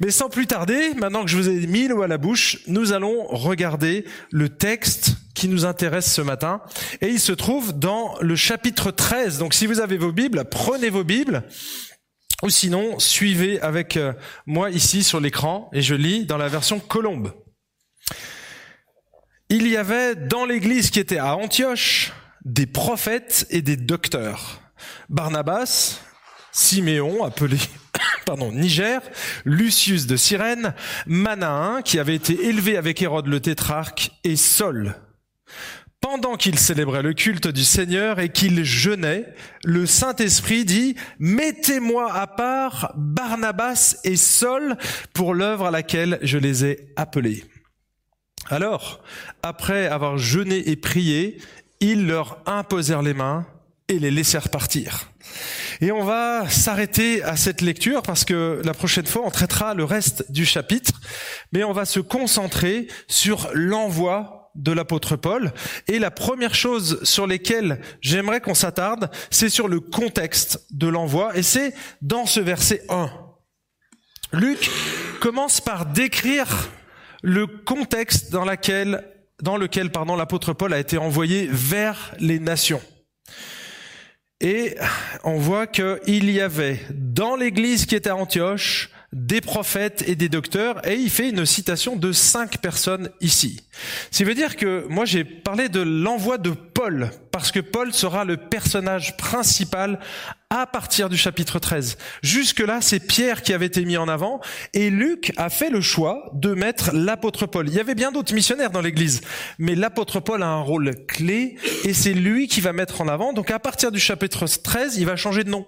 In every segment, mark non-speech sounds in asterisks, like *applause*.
Mais sans plus tarder, maintenant que je vous ai mis l'eau à la bouche, nous allons regarder le texte qui nous intéresse ce matin. Et il se trouve dans le chapitre 13. Donc si vous avez vos Bibles, prenez vos Bibles. Ou sinon, suivez avec euh, moi ici sur l'écran et je lis dans la version Colombe. Il y avait dans l'église qui était à Antioche des prophètes et des docteurs. Barnabas, Siméon, appelé pardon, Niger, Lucius de Cyrène, Manahin, qui avait été élevé avec Hérode le tétrarque, et Saul. Pendant qu'il célébrait le culte du Seigneur et qu'il jeûnait, le Saint-Esprit dit, Mettez-moi à part Barnabas et Saul pour l'œuvre à laquelle je les ai appelés. Alors, après avoir jeûné et prié, ils leur imposèrent les mains et les laissèrent partir. Et on va s'arrêter à cette lecture parce que la prochaine fois, on traitera le reste du chapitre, mais on va se concentrer sur l'envoi de l'apôtre Paul. Et la première chose sur lesquelles j'aimerais qu'on s'attarde, c'est sur le contexte de l'envoi, et c'est dans ce verset 1. Luc commence par décrire le contexte dans, laquelle, dans lequel l'apôtre Paul a été envoyé vers les nations. Et on voit qu'il y avait dans l'église qui était à Antioche des prophètes et des docteurs, et il fait une citation de cinq personnes ici. Ce qui veut dire que moi j'ai parlé de l'envoi de Paul, parce que Paul sera le personnage principal à partir du chapitre 13. Jusque-là, c'est Pierre qui avait été mis en avant, et Luc a fait le choix de mettre l'apôtre Paul. Il y avait bien d'autres missionnaires dans l'église, mais l'apôtre Paul a un rôle clé, et c'est lui qui va mettre en avant. Donc à partir du chapitre 13, il va changer de nom.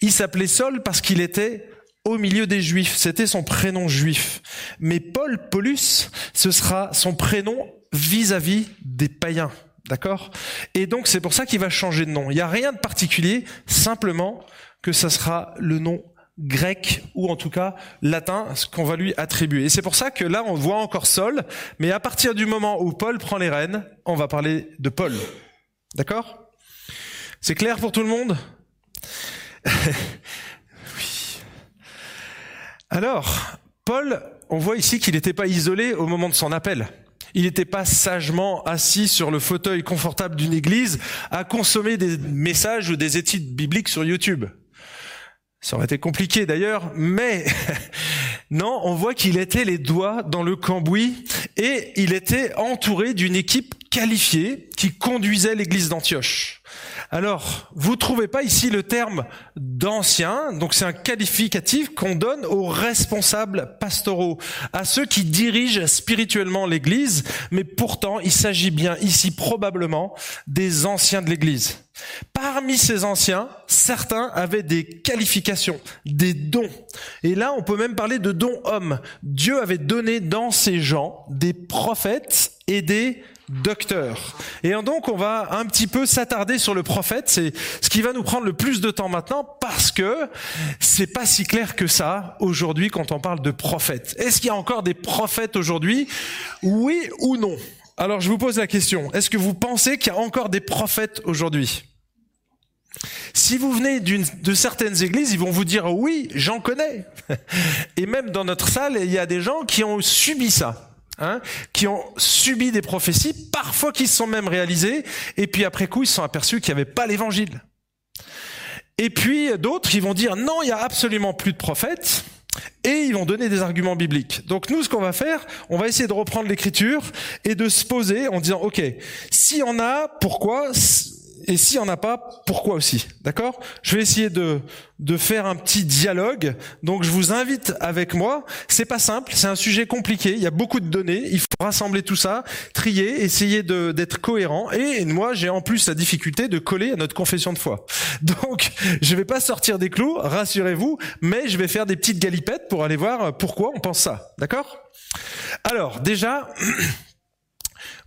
Il s'appelait Saul parce qu'il était au milieu des Juifs. C'était son prénom juif. Mais Paul, Paulus, ce sera son prénom vis-à-vis des païens. D'accord? Et donc c'est pour ça qu'il va changer de nom. Il n'y a rien de particulier, simplement que ça sera le nom grec ou en tout cas latin, ce qu'on va lui attribuer. Et c'est pour ça que là on voit encore Saul, mais à partir du moment où Paul prend les rênes, on va parler de Paul. D'accord? C'est clair pour tout le monde? *laughs* Alors, Paul, on voit ici qu'il n'était pas isolé au moment de son appel. Il n'était pas sagement assis sur le fauteuil confortable d'une église à consommer des messages ou des études bibliques sur YouTube. Ça aurait été compliqué d'ailleurs, mais *laughs* non, on voit qu'il était les doigts dans le cambouis et il était entouré d'une équipe qualifiée qui conduisait l'église d'Antioche. Alors, vous trouvez pas ici le terme d'ancien, donc c'est un qualificatif qu'on donne aux responsables pastoraux, à ceux qui dirigent spirituellement l'église, mais pourtant il s'agit bien ici probablement des anciens de l'église. Parmi ces anciens, certains avaient des qualifications, des dons. Et là, on peut même parler de dons hommes. Dieu avait donné dans ces gens des prophètes et des docteur. Et donc on va un petit peu s'attarder sur le prophète, c'est ce qui va nous prendre le plus de temps maintenant parce que c'est pas si clair que ça aujourd'hui quand on parle de prophète. Est-ce qu'il y a encore des prophètes aujourd'hui? Oui ou non? Alors je vous pose la question, est-ce que vous pensez qu'il y a encore des prophètes aujourd'hui? Si vous venez de certaines églises, ils vont vous dire oui, j'en connais. *laughs* Et même dans notre salle, il y a des gens qui ont subi ça. Hein, qui ont subi des prophéties, parfois qui se sont même réalisées, et puis après coup, ils se sont aperçus qu'il n'y avait pas l'évangile. Et puis d'autres, ils vont dire non, il y a absolument plus de prophètes, et ils vont donner des arguments bibliques. Donc nous, ce qu'on va faire, on va essayer de reprendre l'écriture et de se poser en disant, ok, si on a, pourquoi et s'il n'y en a pas, pourquoi aussi D'accord? Je vais essayer de, de faire un petit dialogue. Donc je vous invite avec moi. C'est pas simple, c'est un sujet compliqué. Il y a beaucoup de données. Il faut rassembler tout ça, trier, essayer d'être cohérent. Et moi, j'ai en plus la difficulté de coller à notre confession de foi. *laughs* Donc je vais pas sortir des clous, rassurez-vous, mais je vais faire des petites galipettes pour aller voir pourquoi on pense ça. D'accord? Alors déjà. *clears throat*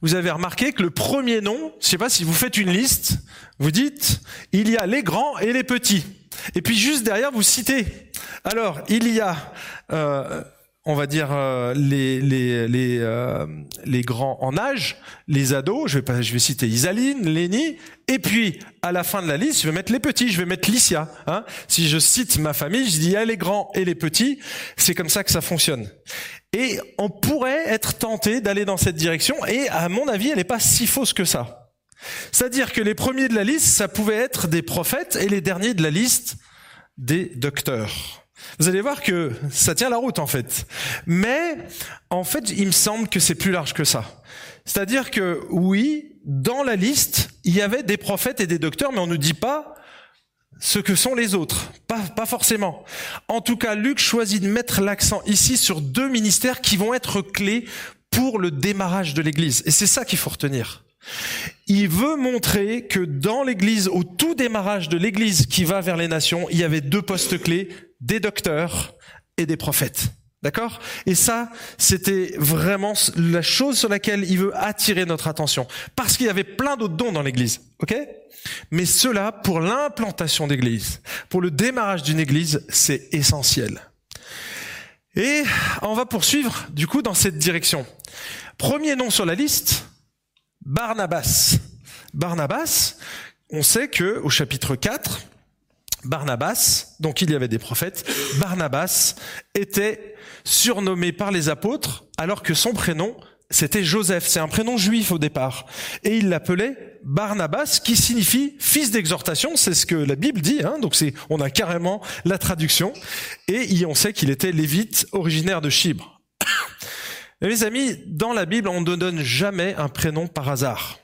vous avez remarqué que le premier nom, je sais pas si vous faites une liste, vous dites, il y a les grands et les petits. Et puis juste derrière, vous citez. Alors, il y a euh, on va dire euh, les les les, euh, les grands en âge, les ados, je vais pas je vais citer Isaline, Lénie et puis à la fin de la liste, je vais mettre les petits, je vais mettre Licia hein. Si je cite ma famille, je dis il y a les grands et les petits, c'est comme ça que ça fonctionne. Et on pourrait être tenté d'aller dans cette direction et à mon avis, elle n'est pas si fausse que ça. C'est-à-dire que les premiers de la liste, ça pouvait être des prophètes et les derniers de la liste des docteurs. Vous allez voir que ça tient la route en fait. Mais en fait, il me semble que c'est plus large que ça. C'est-à-dire que oui, dans la liste, il y avait des prophètes et des docteurs, mais on ne dit pas ce que sont les autres. Pas, forcément. En tout cas, Luc choisit de mettre l'accent ici sur deux ministères qui vont être clés pour le démarrage de l'Église. Et c'est ça qu'il faut retenir. Il veut montrer que dans l'Église, au tout démarrage de l'Église qui va vers les nations, il y avait deux postes clés, des docteurs et des prophètes. D'accord? Et ça, c'était vraiment la chose sur laquelle il veut attirer notre attention. Parce qu'il y avait plein d'autres dons dans l'Église. OK? Mais cela, pour l'implantation d'Église, pour le démarrage d'une Église, c'est essentiel. Et on va poursuivre, du coup, dans cette direction. Premier nom sur la liste, Barnabas. Barnabas, on sait que au chapitre 4, Barnabas, donc il y avait des prophètes, Barnabas était surnommé par les apôtres alors que son prénom c'était Joseph, c'est un prénom juif au départ. Et il l'appelait Barnabas, qui signifie fils d'exhortation, c'est ce que la Bible dit, hein, donc c'est, on a carrément la traduction. Et on sait qu'il était lévite, originaire de Chybre. *coughs* Mes amis, dans la Bible, on ne donne jamais un prénom par hasard.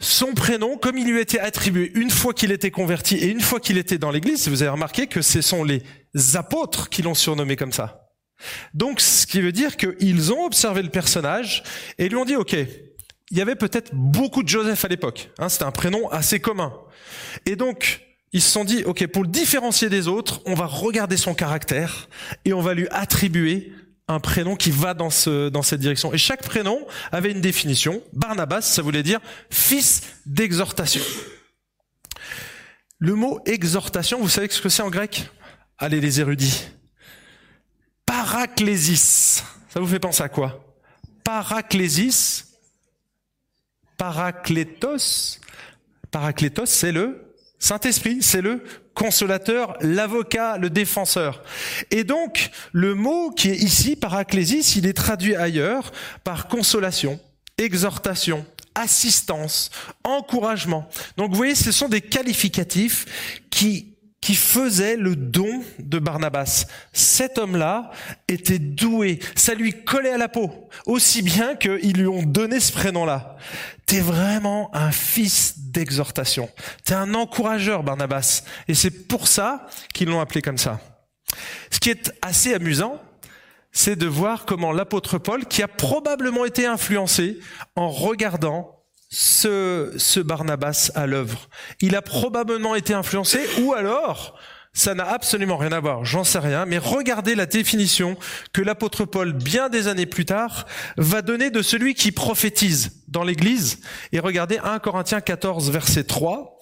Son prénom, comme il lui était attribué une fois qu'il était converti et une fois qu'il était dans l'église, vous avez remarqué que ce sont les apôtres qui l'ont surnommé comme ça. Donc, ce qui veut dire qu'ils ont observé le personnage et lui ont dit, OK, il y avait peut-être beaucoup de Joseph à l'époque. Hein, C'était un prénom assez commun. Et donc, ils se sont dit, OK, pour le différencier des autres, on va regarder son caractère et on va lui attribuer un prénom qui va dans, ce, dans cette direction. Et chaque prénom avait une définition. Barnabas, ça voulait dire fils d'exhortation. Le mot exhortation, vous savez ce que c'est en grec? Allez les érudits. Paraclésis. Ça vous fait penser à quoi? Paraclésis. Paraclétos. Paraclétos, c'est le Saint-Esprit, c'est le consolateur, l'avocat, le défenseur. Et donc, le mot qui est ici, paraclésis, il est traduit ailleurs par consolation, exhortation, assistance, encouragement. Donc vous voyez, ce sont des qualificatifs qui qui faisait le don de Barnabas. Cet homme-là était doué, ça lui collait à la peau, aussi bien qu'ils lui ont donné ce prénom-là. T'es vraiment un fils d'exhortation. T'es un encourageur, Barnabas. Et c'est pour ça qu'ils l'ont appelé comme ça. Ce qui est assez amusant, c'est de voir comment l'apôtre Paul, qui a probablement été influencé en regardant ce, ce Barnabas à l'œuvre Il a probablement été influencé ou alors ça n'a absolument rien à voir, j'en sais rien, mais regardez la définition que l'apôtre Paul, bien des années plus tard, va donner de celui qui prophétise dans l'Église. Et regardez 1 Corinthiens 14, verset 3.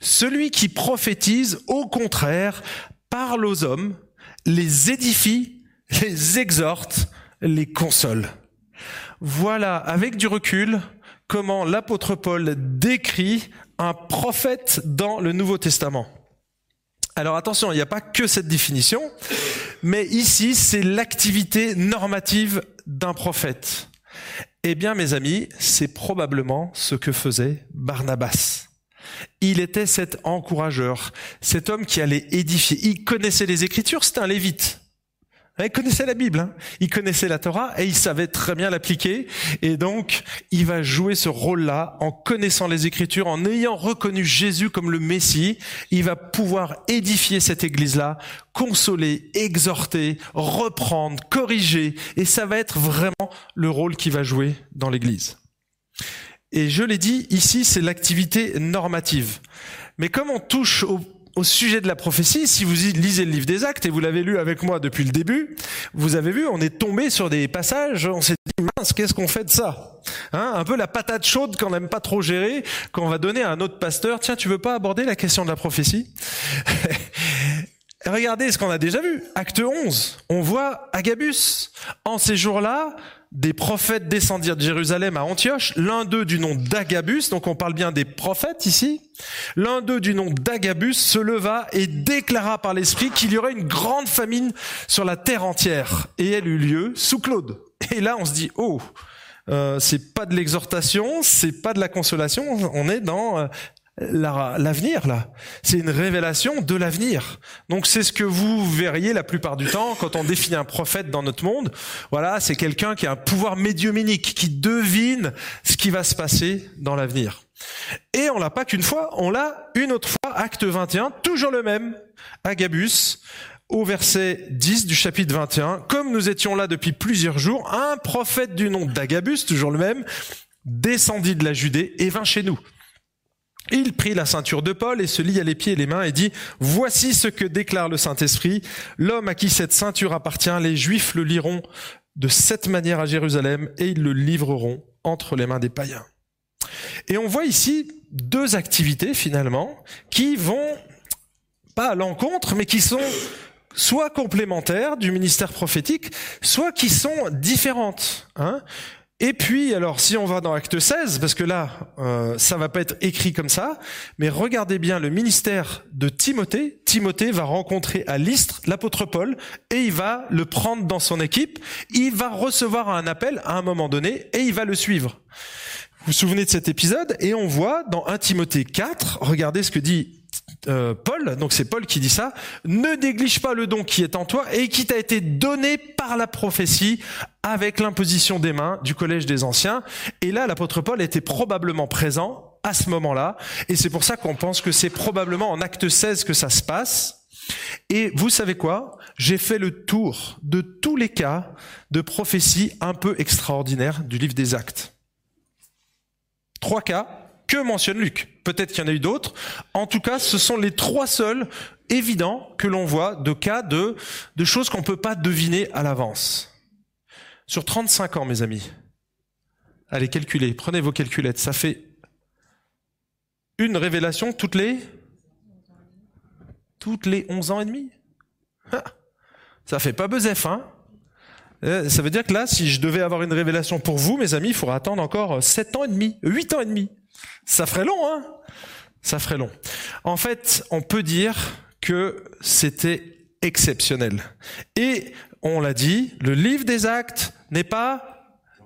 Celui qui prophétise, au contraire, parle aux hommes, les édifie, les exhorte, les console. Voilà, avec du recul, comment l'apôtre Paul décrit un prophète dans le Nouveau Testament. Alors attention, il n'y a pas que cette définition, mais ici c'est l'activité normative d'un prophète. Eh bien mes amis, c'est probablement ce que faisait Barnabas. Il était cet encourageur, cet homme qui allait édifier. Il connaissait les Écritures, c'était un lévite. Il connaissait la Bible, hein. il connaissait la Torah et il savait très bien l'appliquer. Et donc, il va jouer ce rôle-là en connaissant les Écritures, en ayant reconnu Jésus comme le Messie. Il va pouvoir édifier cette Église-là, consoler, exhorter, reprendre, corriger. Et ça va être vraiment le rôle qu'il va jouer dans l'Église. Et je l'ai dit, ici, c'est l'activité normative. Mais comme on touche au au sujet de la prophétie, si vous lisez le livre des actes, et vous l'avez lu avec moi depuis le début, vous avez vu, on est tombé sur des passages, on s'est dit, mince, qu'est-ce qu'on fait de ça? Hein Un peu la patate chaude qu'on n'aime pas trop gérer, qu'on va donner à un autre pasteur, tiens, tu veux pas aborder la question de la prophétie? *laughs* Regardez ce qu'on a déjà vu. Acte 11. On voit Agabus. En ces jours-là, des prophètes descendirent de Jérusalem à Antioche, l'un d'eux du nom d'Agabus, donc on parle bien des prophètes ici, l'un d'eux du nom d'Agabus se leva et déclara par l'Esprit qu'il y aurait une grande famine sur la terre entière, et elle eut lieu sous Claude. Et là on se dit, oh, euh, c'est pas de l'exhortation, c'est pas de la consolation, on est dans euh, l'avenir là. C'est une révélation de l'avenir. Donc c'est ce que vous verriez la plupart du temps quand on définit un prophète dans notre monde. Voilà, c'est quelqu'un qui a un pouvoir médiuminique, qui devine ce qui va se passer dans l'avenir. Et on l'a pas qu'une fois, on l'a une autre fois, acte 21, toujours le même, Agabus, au verset 10 du chapitre 21. Comme nous étions là depuis plusieurs jours, un prophète du nom d'Agabus, toujours le même, descendit de la Judée et vint chez nous. Il prit la ceinture de Paul et se lia les pieds et les mains et dit, Voici ce que déclare le Saint-Esprit. L'homme à qui cette ceinture appartient, les Juifs le liront de cette manière à Jérusalem et ils le livreront entre les mains des païens. Et on voit ici deux activités finalement qui vont pas à l'encontre, mais qui sont soit complémentaires du ministère prophétique, soit qui sont différentes. Hein et puis, alors, si on va dans Acte 16, parce que là, euh, ça va pas être écrit comme ça, mais regardez bien le ministère de Timothée. Timothée va rencontrer à Lystre l'apôtre Paul et il va le prendre dans son équipe. Il va recevoir un appel à un moment donné et il va le suivre. Vous vous souvenez de cet épisode? Et on voit dans 1 Timothée 4, regardez ce que dit euh, Paul, donc c'est Paul qui dit ça, ne néglige pas le don qui est en toi et qui t'a été donné par la prophétie avec l'imposition des mains du collège des anciens. Et là, l'apôtre Paul était probablement présent à ce moment-là. Et c'est pour ça qu'on pense que c'est probablement en acte 16 que ça se passe. Et vous savez quoi? J'ai fait le tour de tous les cas de prophétie un peu extraordinaires du livre des actes. Trois cas que mentionne Luc. Peut-être qu'il y en a eu d'autres. En tout cas, ce sont les trois seuls évidents que l'on voit de cas de, choses qu'on ne peut pas deviner à l'avance. Sur 35 ans, mes amis. Allez, calculez. Prenez vos calculettes. Ça fait une révélation toutes les toutes les 11 ans et demi. Ça fait pas bezef, hein euh, Ça veut dire que là, si je devais avoir une révélation pour vous, mes amis, il faudra attendre encore 7 ans et demi, 8 ans et demi. Ça ferait long, hein? Ça ferait long. En fait, on peut dire que c'était exceptionnel. Et on l'a dit, le livre des actes n'est pas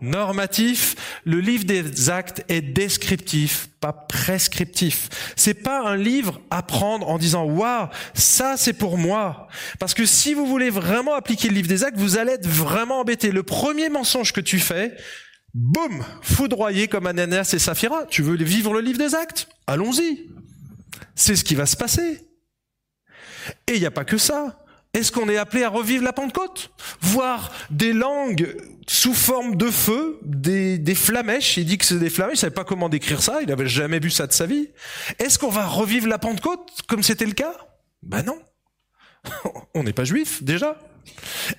normatif, le livre des actes est descriptif, pas prescriptif. C'est pas un livre à prendre en disant waouh, ça c'est pour moi. Parce que si vous voulez vraiment appliquer le livre des actes, vous allez être vraiment embêté. Le premier mensonge que tu fais, boum, foudroyé comme Ananias et Saphira. Tu veux vivre le livre des actes? Allons-y. C'est ce qui va se passer. Et il n'y a pas que ça. Est-ce qu'on est appelé à revivre la Pentecôte? Voir des langues sous forme de feu, des, des flamèches. Il dit que c'est des flamèches, il savait pas comment décrire ça, il n'avait jamais vu ça de sa vie. Est-ce qu'on va revivre la Pentecôte comme c'était le cas? Ben non. *laughs* On n'est pas juif déjà.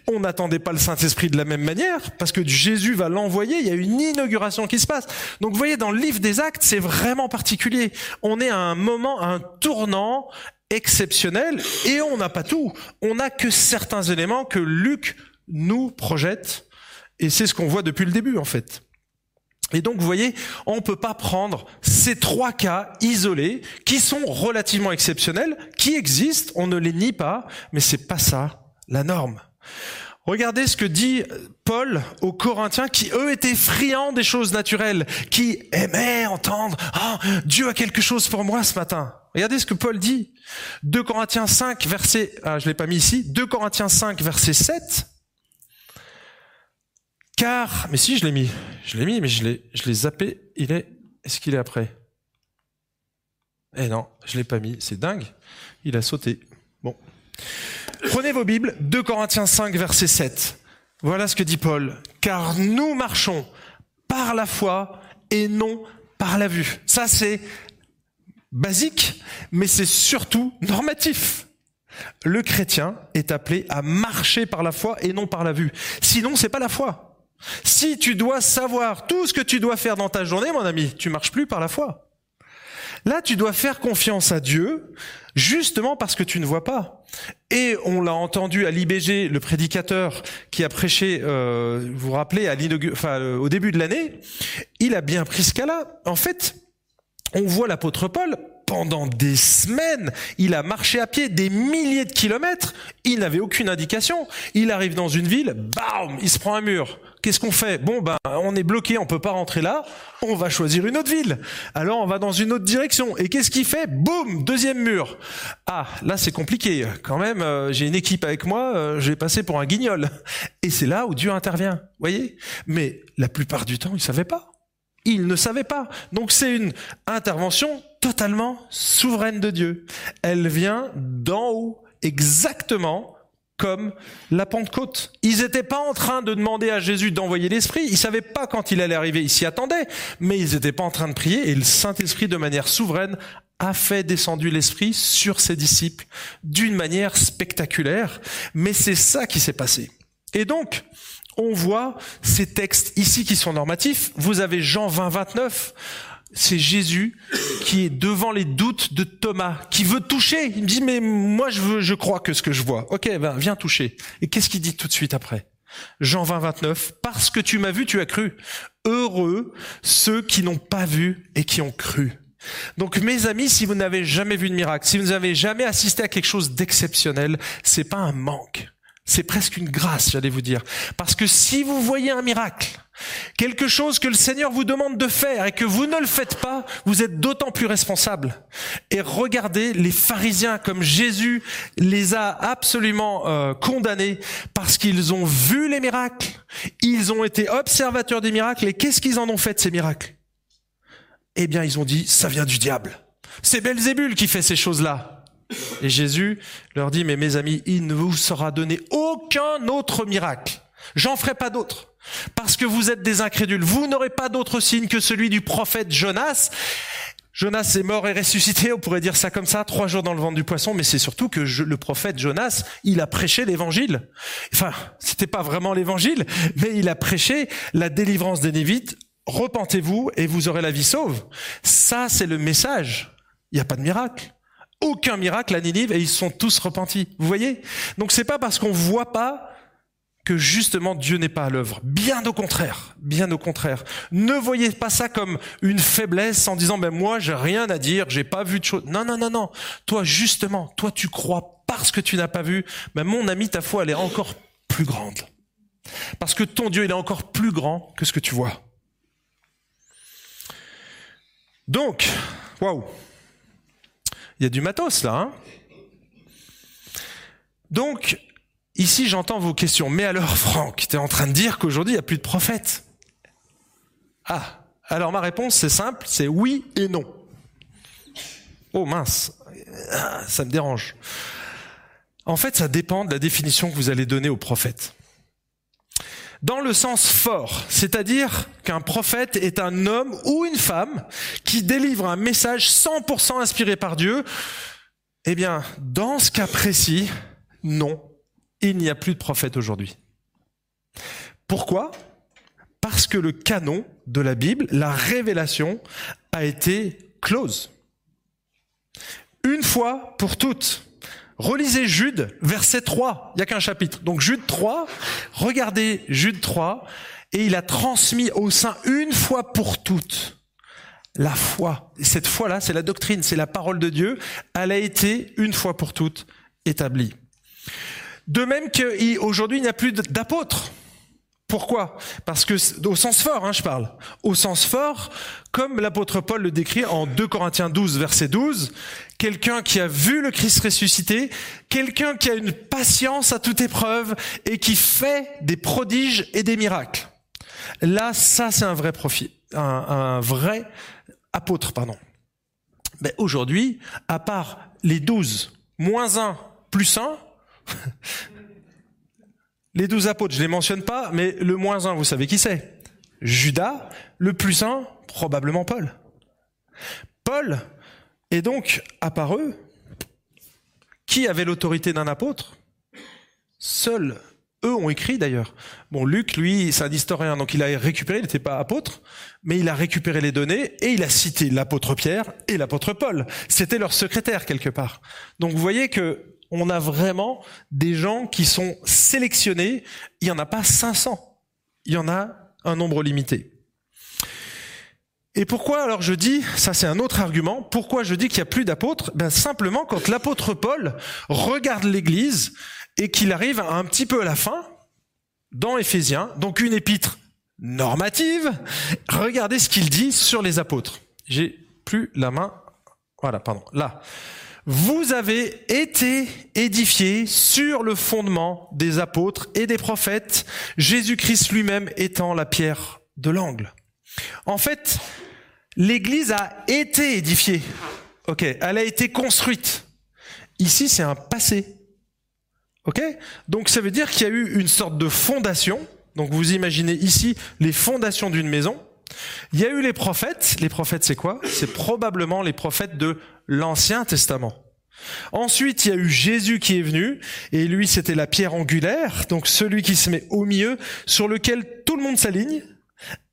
On n'attendait pas le Saint-Esprit de la même manière, parce que Jésus va l'envoyer, il y a une inauguration qui se passe. Donc vous voyez, dans le livre des actes, c'est vraiment particulier. On est à un moment, un tournant exceptionnel, et on n'a pas tout. On n'a que certains éléments que Luc nous projette, et c'est ce qu'on voit depuis le début en fait. Et donc, vous voyez, on ne peut pas prendre ces trois cas isolés qui sont relativement exceptionnels, qui existent, on ne les nie pas, mais c'est pas ça la norme. Regardez ce que dit Paul aux Corinthiens qui, eux, étaient friands des choses naturelles, qui aimaient entendre Ah, Dieu a quelque chose pour moi ce matin. Regardez ce que Paul dit. 2 Corinthiens 5, verset... Ah, je l'ai pas mis ici. 2 Corinthiens 5, verset 7. Car... Mais si, je l'ai mis. Je l'ai mis, mais je l'ai, je zappé. Il est... Est-ce qu'il est après? Eh non, je l'ai pas mis. C'est dingue. Il a sauté. Bon. Prenez vos Bibles, 2 Corinthiens 5, verset 7. Voilà ce que dit Paul. Car nous marchons par la foi et non par la vue. Ça, c'est basique, mais c'est surtout normatif. Le chrétien est appelé à marcher par la foi et non par la vue. Sinon, c'est pas la foi. Si tu dois savoir tout ce que tu dois faire dans ta journée, mon ami, tu marches plus par la foi. Là, tu dois faire confiance à Dieu, justement parce que tu ne vois pas. Et on l'a entendu à l'IBG, le prédicateur qui a prêché, euh, vous vous rappelez, à enfin, euh, au début de l'année, il a bien pris ce cas-là. En fait, on voit l'apôtre Paul pendant des semaines, il a marché à pied des milliers de kilomètres, il n'avait aucune indication. Il arrive dans une ville, bam, il se prend un mur. Qu'est-ce qu'on fait? Bon ben, on est bloqué, on peut pas rentrer là. On va choisir une autre ville. Alors on va dans une autre direction. Et qu'est-ce qu'il fait? Boum, deuxième mur. Ah, là c'est compliqué. Quand même, euh, j'ai une équipe avec moi. Euh, je vais passer pour un guignol. Et c'est là où Dieu intervient. Voyez? Mais la plupart du temps, il savait pas. Il ne savait pas. Donc c'est une intervention totalement souveraine de Dieu. Elle vient d'en haut, exactement comme la Pentecôte. Ils n'étaient pas en train de demander à Jésus d'envoyer l'Esprit. Ils savaient pas quand il allait arriver. Ils s'y attendaient. Mais ils n'étaient pas en train de prier. Et le Saint-Esprit, de manière souveraine, a fait descendu l'Esprit sur ses disciples d'une manière spectaculaire. Mais c'est ça qui s'est passé. Et donc, on voit ces textes ici qui sont normatifs. Vous avez Jean 20, 29 c'est Jésus qui est devant les doutes de Thomas, qui veut toucher. Il me dit, mais moi, je veux, je crois que ce que je vois. Ok, ben, viens toucher. Et qu'est-ce qu'il dit tout de suite après? Jean 20, 29. Parce que tu m'as vu, tu as cru. Heureux ceux qui n'ont pas vu et qui ont cru. Donc, mes amis, si vous n'avez jamais vu de miracle, si vous n'avez jamais assisté à quelque chose d'exceptionnel, c'est pas un manque. C'est presque une grâce, j'allais vous dire. Parce que si vous voyez un miracle, quelque chose que le Seigneur vous demande de faire et que vous ne le faites pas, vous êtes d'autant plus responsable. Et regardez les pharisiens comme Jésus les a absolument euh, condamnés parce qu'ils ont vu les miracles, ils ont été observateurs des miracles et qu'est-ce qu'ils en ont fait de ces miracles? Eh bien, ils ont dit, ça vient du diable. C'est Belzébul qui fait ces choses-là. Et Jésus leur dit, mais mes amis, il ne vous sera donné aucun autre miracle. J'en ferai pas d'autre. Parce que vous êtes des incrédules. Vous n'aurez pas d'autre signe que celui du prophète Jonas. Jonas est mort et ressuscité, on pourrait dire ça comme ça, trois jours dans le ventre du poisson, mais c'est surtout que le prophète Jonas, il a prêché l'évangile. Enfin, c'était pas vraiment l'évangile, mais il a prêché la délivrance des Névites. Repentez-vous et vous aurez la vie sauve. Ça, c'est le message. Il n'y a pas de miracle aucun miracle à Ninive et ils sont tous repentis. Vous voyez? Donc c'est pas parce qu'on voit pas que justement Dieu n'est pas à l'œuvre. Bien au contraire, bien au contraire. Ne voyez pas ça comme une faiblesse en disant ben moi j'ai rien à dire, j'ai pas vu de choses. Non non non non. Toi justement, toi tu crois parce que tu n'as pas vu. Ben mon ami, ta foi elle est encore plus grande. Parce que ton Dieu il est encore plus grand que ce que tu vois. Donc, waouh. Il y a du matos là. Hein Donc, ici j'entends vos questions. Mais alors *laughs* Franck, tu es en train de dire qu'aujourd'hui il n'y a plus de prophètes Ah, alors ma réponse c'est simple, c'est oui et non. Oh mince, ah, ça me dérange. En fait, ça dépend de la définition que vous allez donner aux prophètes dans le sens fort, c'est-à-dire qu'un prophète est un homme ou une femme qui délivre un message 100% inspiré par Dieu, eh bien, dans ce cas précis, non, il n'y a plus de prophète aujourd'hui. Pourquoi? Parce que le canon de la Bible, la révélation, a été close. Une fois pour toutes. Relisez Jude, verset 3. Il n'y a qu'un chapitre. Donc Jude 3, regardez Jude 3, et il a transmis au sein une fois pour toutes la foi. Et cette foi-là, c'est la doctrine, c'est la parole de Dieu. Elle a été une fois pour toutes établie. De même qu'aujourd'hui, il n'y a plus d'apôtres. Pourquoi? Parce que, au sens fort, hein, je parle, au sens fort, comme l'apôtre Paul le décrit en 2 Corinthiens 12, verset 12, quelqu'un qui a vu le Christ ressuscité, quelqu'un qui a une patience à toute épreuve et qui fait des prodiges et des miracles. Là, ça, c'est un vrai profit, un, vrai apôtre, pardon. Mais aujourd'hui, à part les 12, moins 1, plus 1, *laughs* Les douze apôtres, je les mentionne pas, mais le moins un, vous savez qui c'est Judas, le plus un, probablement Paul. Paul est donc, à part eux, qui avait l'autorité d'un apôtre? Seul eux ont écrit d'ailleurs. Bon, Luc, lui, c'est un historien, donc il a récupéré, il n'était pas apôtre, mais il a récupéré les données et il a cité l'apôtre Pierre et l'apôtre Paul. C'était leur secrétaire quelque part. Donc vous voyez que on a vraiment des gens qui sont sélectionnés. Il n'y en a pas 500. Il y en a un nombre limité. Et pourquoi alors je dis, ça c'est un autre argument, pourquoi je dis qu'il n'y a plus d'apôtres? Ben simplement quand l'apôtre Paul regarde l'Église et qu'il arrive un petit peu à la fin, dans Éphésiens, donc une épître normative, regardez ce qu'il dit sur les apôtres. J'ai plus la main, voilà, pardon, là. Vous avez été édifiés sur le fondement des apôtres et des prophètes, Jésus-Christ lui-même étant la pierre de l'angle. En fait, l'Église a été édifiée. Ok, elle a été construite. Ici, c'est un passé. Ok Donc ça veut dire qu'il y a eu une sorte de fondation. Donc vous imaginez ici les fondations d'une maison. Il y a eu les prophètes. Les prophètes, c'est quoi? C'est probablement les prophètes de l'Ancien Testament. Ensuite, il y a eu Jésus qui est venu, et lui, c'était la pierre angulaire, donc celui qui se met au milieu, sur lequel tout le monde s'aligne.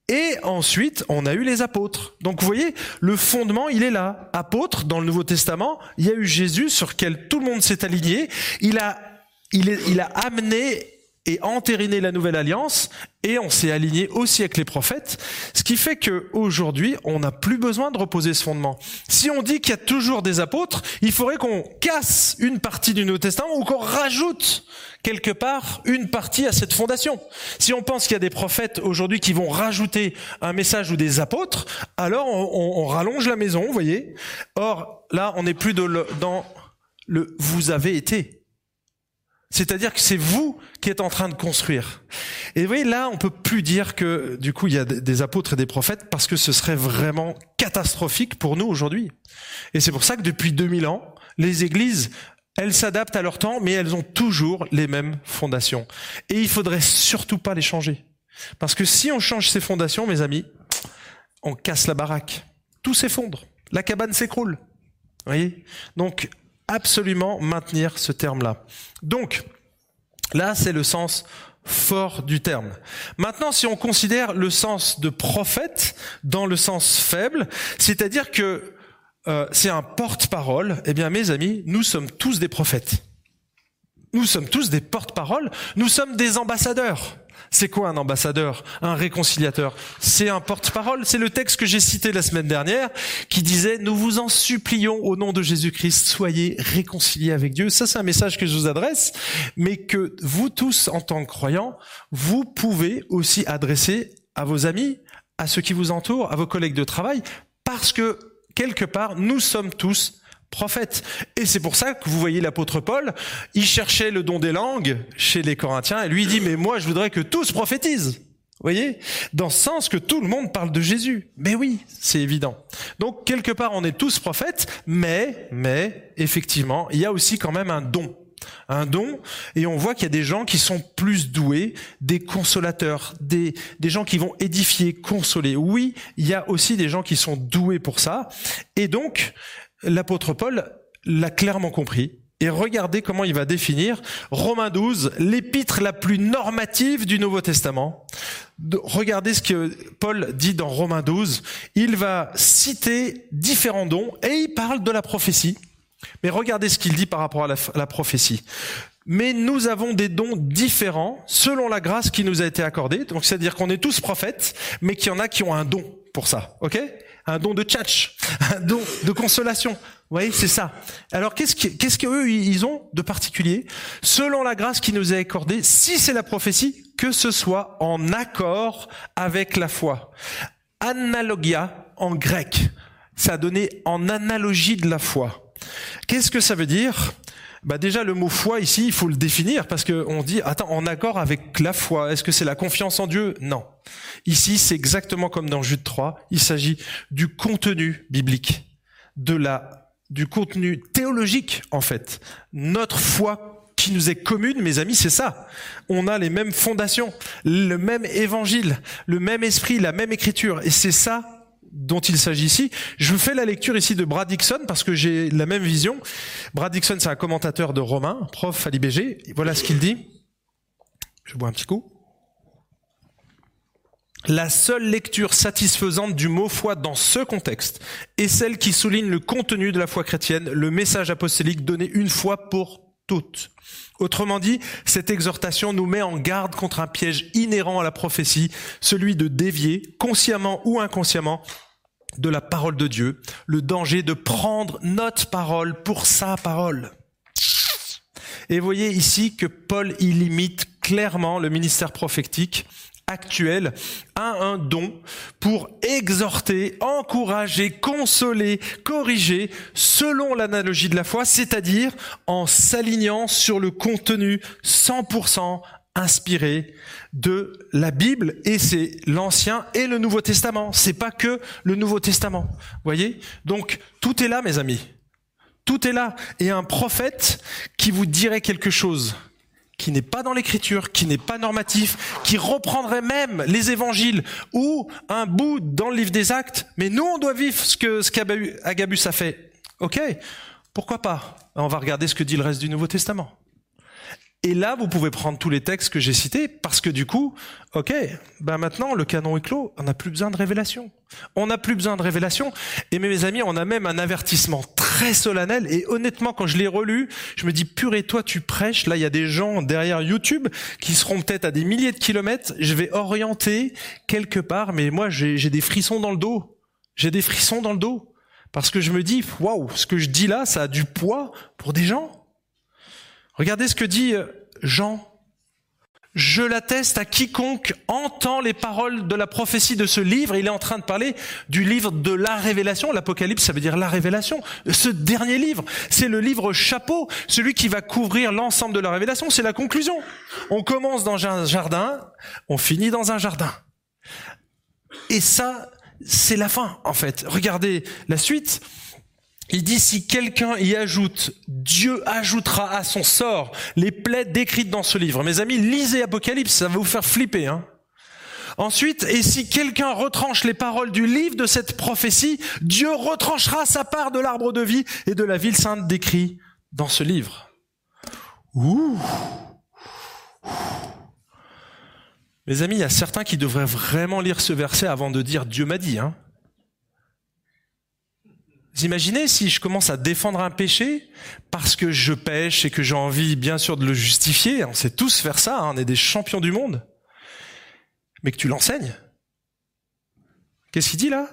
Et ensuite, on a eu les apôtres. Donc vous voyez, le fondement, il est là. Apôtres, dans le Nouveau Testament, il y a eu Jésus sur lequel tout le monde s'est aligné. Il a, il, il a amené et entériné la nouvelle alliance et on s'est aligné aussi avec les prophètes, ce qui fait que aujourd'hui on n'a plus besoin de reposer ce fondement. Si on dit qu'il y a toujours des apôtres, il faudrait qu'on casse une partie du Nouveau Testament ou qu'on rajoute quelque part une partie à cette fondation. Si on pense qu'il y a des prophètes aujourd'hui qui vont rajouter un message ou des apôtres, alors on, on rallonge la maison, vous voyez. Or là on n'est plus de dans le vous avez été. C'est-à-dire que c'est vous qui êtes en train de construire. Et vous voyez, là, on peut plus dire que, du coup, il y a des apôtres et des prophètes parce que ce serait vraiment catastrophique pour nous aujourd'hui. Et c'est pour ça que depuis 2000 ans, les églises, elles s'adaptent à leur temps, mais elles ont toujours les mêmes fondations. Et il faudrait surtout pas les changer. Parce que si on change ces fondations, mes amis, on casse la baraque. Tout s'effondre. La cabane s'écroule. Vous voyez? Donc, absolument maintenir ce terme-là. Donc, là, c'est le sens fort du terme. Maintenant, si on considère le sens de prophète dans le sens faible, c'est-à-dire que euh, c'est un porte-parole, eh bien, mes amis, nous sommes tous des prophètes. Nous sommes tous des porte-paroles, nous sommes des ambassadeurs. C'est quoi un ambassadeur Un réconciliateur? C'est un porte-parole. C'est le texte que j'ai cité la semaine dernière qui disait ⁇ Nous vous en supplions au nom de Jésus-Christ, soyez réconciliés avec Dieu ⁇ Ça c'est un message que je vous adresse, mais que vous tous en tant que croyants, vous pouvez aussi adresser à vos amis, à ceux qui vous entourent, à vos collègues de travail, parce que quelque part, nous sommes tous prophète. Et c'est pour ça que vous voyez l'apôtre Paul, il cherchait le don des langues chez les Corinthiens et lui dit, mais moi je voudrais que tous prophétisent. Vous voyez? Dans ce sens que tout le monde parle de Jésus. Mais oui, c'est évident. Donc quelque part on est tous prophètes, mais, mais, effectivement, il y a aussi quand même un don un don, et on voit qu'il y a des gens qui sont plus doués, des consolateurs, des, des gens qui vont édifier, consoler. Oui, il y a aussi des gens qui sont doués pour ça. Et donc, l'apôtre Paul l'a clairement compris. Et regardez comment il va définir Romains 12, l'épître la plus normative du Nouveau Testament. Regardez ce que Paul dit dans Romains 12. Il va citer différents dons et il parle de la prophétie. Mais regardez ce qu'il dit par rapport à la, prophétie. Mais nous avons des dons différents selon la grâce qui nous a été accordée. Donc c'est-à-dire qu'on est tous prophètes, mais qu'il y en a qui ont un don pour ça. Ok? Un don de tchatch, *laughs* un don de consolation. Vous voyez, c'est ça. Alors qu'est-ce qu'eux ils ont de particulier Selon la grâce qui nous est accordée, si c'est la prophétie, que ce soit en accord avec la foi. Analogia en grec, ça a donné en analogie de la foi. Qu'est-ce que ça veut dire bah déjà le mot foi ici, il faut le définir parce que on dit attends en accord avec la foi. Est-ce que c'est la confiance en Dieu? Non. Ici, c'est exactement comme dans Jude 3, il s'agit du contenu biblique, de la du contenu théologique en fait. Notre foi qui nous est commune, mes amis, c'est ça. On a les mêmes fondations, le même évangile, le même esprit, la même écriture et c'est ça dont il s'agit ici. Je vous fais la lecture ici de Brad Dixon parce que j'ai la même vision. Brad Dixon, c'est un commentateur de Romain, prof à l'IBG. Voilà ce qu'il dit. Je bois un petit coup. La seule lecture satisfaisante du mot foi dans ce contexte est celle qui souligne le contenu de la foi chrétienne, le message apostolique donné une fois pour toutes. Autrement dit, cette exhortation nous met en garde contre un piège inhérent à la prophétie, celui de dévier, consciemment ou inconsciemment, de la parole de Dieu, le danger de prendre notre parole pour sa parole. Et voyez ici que Paul il limite clairement le ministère prophétique actuel a un don pour exhorter, encourager, consoler, corriger selon l'analogie de la foi, c'est-à-dire en s'alignant sur le contenu 100% inspiré de la Bible et c'est l'Ancien et le Nouveau Testament. C'est pas que le Nouveau Testament. Voyez? Donc, tout est là, mes amis. Tout est là. Et un prophète qui vous dirait quelque chose qui n'est pas dans l'écriture, qui n'est pas normatif, qui reprendrait même les évangiles ou un bout dans le livre des actes, mais nous on doit vivre ce que ce qu'Agabus a fait. Ok, pourquoi pas? On va regarder ce que dit le reste du Nouveau Testament. Et là, vous pouvez prendre tous les textes que j'ai cités, parce que du coup, ok, ben maintenant, le canon est clos, on n'a plus besoin de révélation. On n'a plus besoin de révélation. Et mes amis, on a même un avertissement très solennel. Et honnêtement, quand je l'ai relu, je me dis, purée, toi, tu prêches. Là, il y a des gens derrière YouTube qui seront peut-être à des milliers de kilomètres. Je vais orienter quelque part, mais moi, j'ai des frissons dans le dos. J'ai des frissons dans le dos. Parce que je me dis, waouh, ce que je dis là, ça a du poids pour des gens. Regardez ce que dit euh, Jean. Je l'atteste à quiconque entend les paroles de la prophétie de ce livre. Il est en train de parler du livre de la révélation. L'Apocalypse, ça veut dire la révélation. Ce dernier livre, c'est le livre chapeau, celui qui va couvrir l'ensemble de la révélation. C'est la conclusion. On commence dans un jardin, on finit dans un jardin. Et ça, c'est la fin, en fait. Regardez la suite. Il dit si quelqu'un y ajoute, Dieu ajoutera à son sort les plaies décrites dans ce livre. Mes amis, lisez Apocalypse, ça va vous faire flipper. Hein Ensuite, et si quelqu'un retranche les paroles du livre de cette prophétie, Dieu retranchera sa part de l'arbre de vie et de la ville sainte décrit dans ce livre. Ouh. Mes amis, il y a certains qui devraient vraiment lire ce verset avant de dire Dieu m'a dit. Hein vous imaginez si je commence à défendre un péché parce que je pêche et que j'ai envie bien sûr de le justifier, on sait tous faire ça, hein, on est des champions du monde, mais que tu l'enseignes. Qu'est-ce qu'il dit là?